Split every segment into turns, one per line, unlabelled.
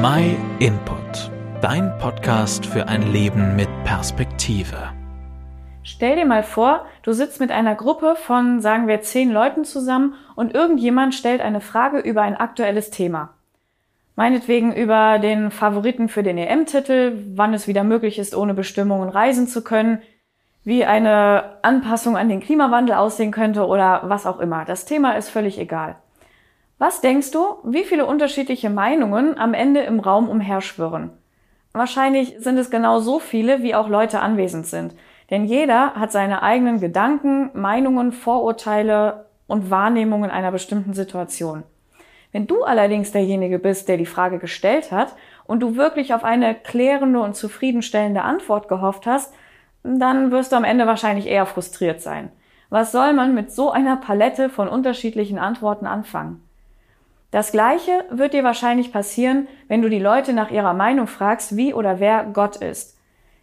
My Input, dein Podcast für ein Leben mit Perspektive.
Stell dir mal vor, du sitzt mit einer Gruppe von, sagen wir, zehn Leuten zusammen und irgendjemand stellt eine Frage über ein aktuelles Thema. Meinetwegen über den Favoriten für den EM-Titel, wann es wieder möglich ist, ohne Bestimmungen reisen zu können, wie eine Anpassung an den Klimawandel aussehen könnte oder was auch immer. Das Thema ist völlig egal. Was denkst du, wie viele unterschiedliche Meinungen am Ende im Raum umherschwirren? Wahrscheinlich sind es genau so viele, wie auch Leute anwesend sind. Denn jeder hat seine eigenen Gedanken, Meinungen, Vorurteile und Wahrnehmungen einer bestimmten Situation. Wenn du allerdings derjenige bist, der die Frage gestellt hat und du wirklich auf eine klärende und zufriedenstellende Antwort gehofft hast, dann wirst du am Ende wahrscheinlich eher frustriert sein. Was soll man mit so einer Palette von unterschiedlichen Antworten anfangen? Das Gleiche wird dir wahrscheinlich passieren, wenn du die Leute nach ihrer Meinung fragst, wie oder wer Gott ist.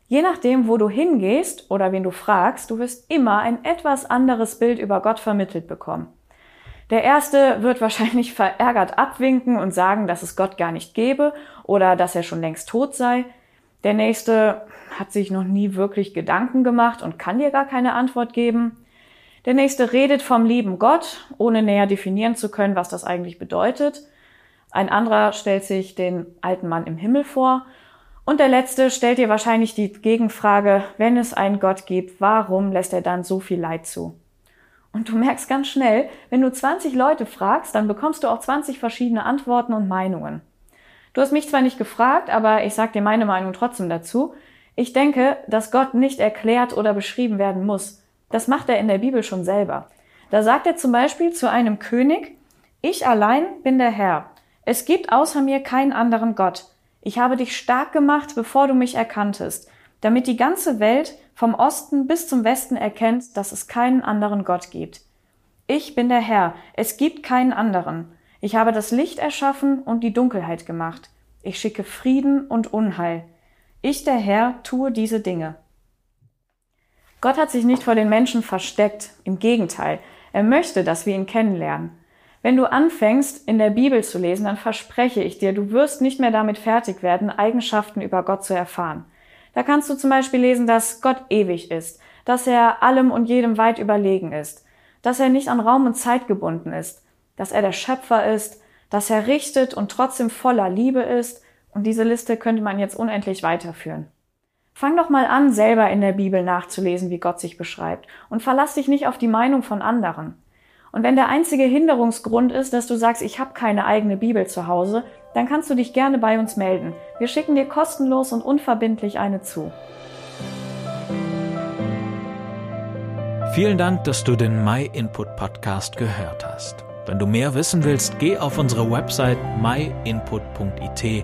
Je nachdem, wo du hingehst oder wen du fragst, du wirst immer ein etwas anderes Bild über Gott vermittelt bekommen. Der erste wird wahrscheinlich verärgert abwinken und sagen, dass es Gott gar nicht gäbe oder dass er schon längst tot sei. Der nächste hat sich noch nie wirklich Gedanken gemacht und kann dir gar keine Antwort geben. Der nächste redet vom lieben Gott, ohne näher definieren zu können, was das eigentlich bedeutet. Ein anderer stellt sich den alten Mann im Himmel vor und der letzte stellt dir wahrscheinlich die Gegenfrage, wenn es einen Gott gibt, warum lässt er dann so viel Leid zu? Und du merkst ganz schnell, wenn du 20 Leute fragst, dann bekommst du auch 20 verschiedene Antworten und Meinungen. Du hast mich zwar nicht gefragt, aber ich sag dir meine Meinung trotzdem dazu. Ich denke, dass Gott nicht erklärt oder beschrieben werden muss. Das macht er in der Bibel schon selber. Da sagt er zum Beispiel zu einem König, ich allein bin der Herr. Es gibt außer mir keinen anderen Gott. Ich habe dich stark gemacht, bevor du mich erkanntest, damit die ganze Welt vom Osten bis zum Westen erkennt, dass es keinen anderen Gott gibt. Ich bin der Herr, es gibt keinen anderen. Ich habe das Licht erschaffen und die Dunkelheit gemacht. Ich schicke Frieden und Unheil. Ich, der Herr, tue diese Dinge. Gott hat sich nicht vor den Menschen versteckt, im Gegenteil, er möchte, dass wir ihn kennenlernen. Wenn du anfängst, in der Bibel zu lesen, dann verspreche ich dir, du wirst nicht mehr damit fertig werden, Eigenschaften über Gott zu erfahren. Da kannst du zum Beispiel lesen, dass Gott ewig ist, dass er allem und jedem weit überlegen ist, dass er nicht an Raum und Zeit gebunden ist, dass er der Schöpfer ist, dass er richtet und trotzdem voller Liebe ist, und diese Liste könnte man jetzt unendlich weiterführen. Fang doch mal an, selber in der Bibel nachzulesen, wie Gott sich beschreibt, und verlass dich nicht auf die Meinung von anderen. Und wenn der einzige Hinderungsgrund ist, dass du sagst, ich habe keine eigene Bibel zu Hause, dann kannst du dich gerne bei uns melden. Wir schicken dir kostenlos und unverbindlich eine zu.
Vielen Dank, dass du den My Input Podcast gehört hast. Wenn du mehr wissen willst, geh auf unsere Website myinput.it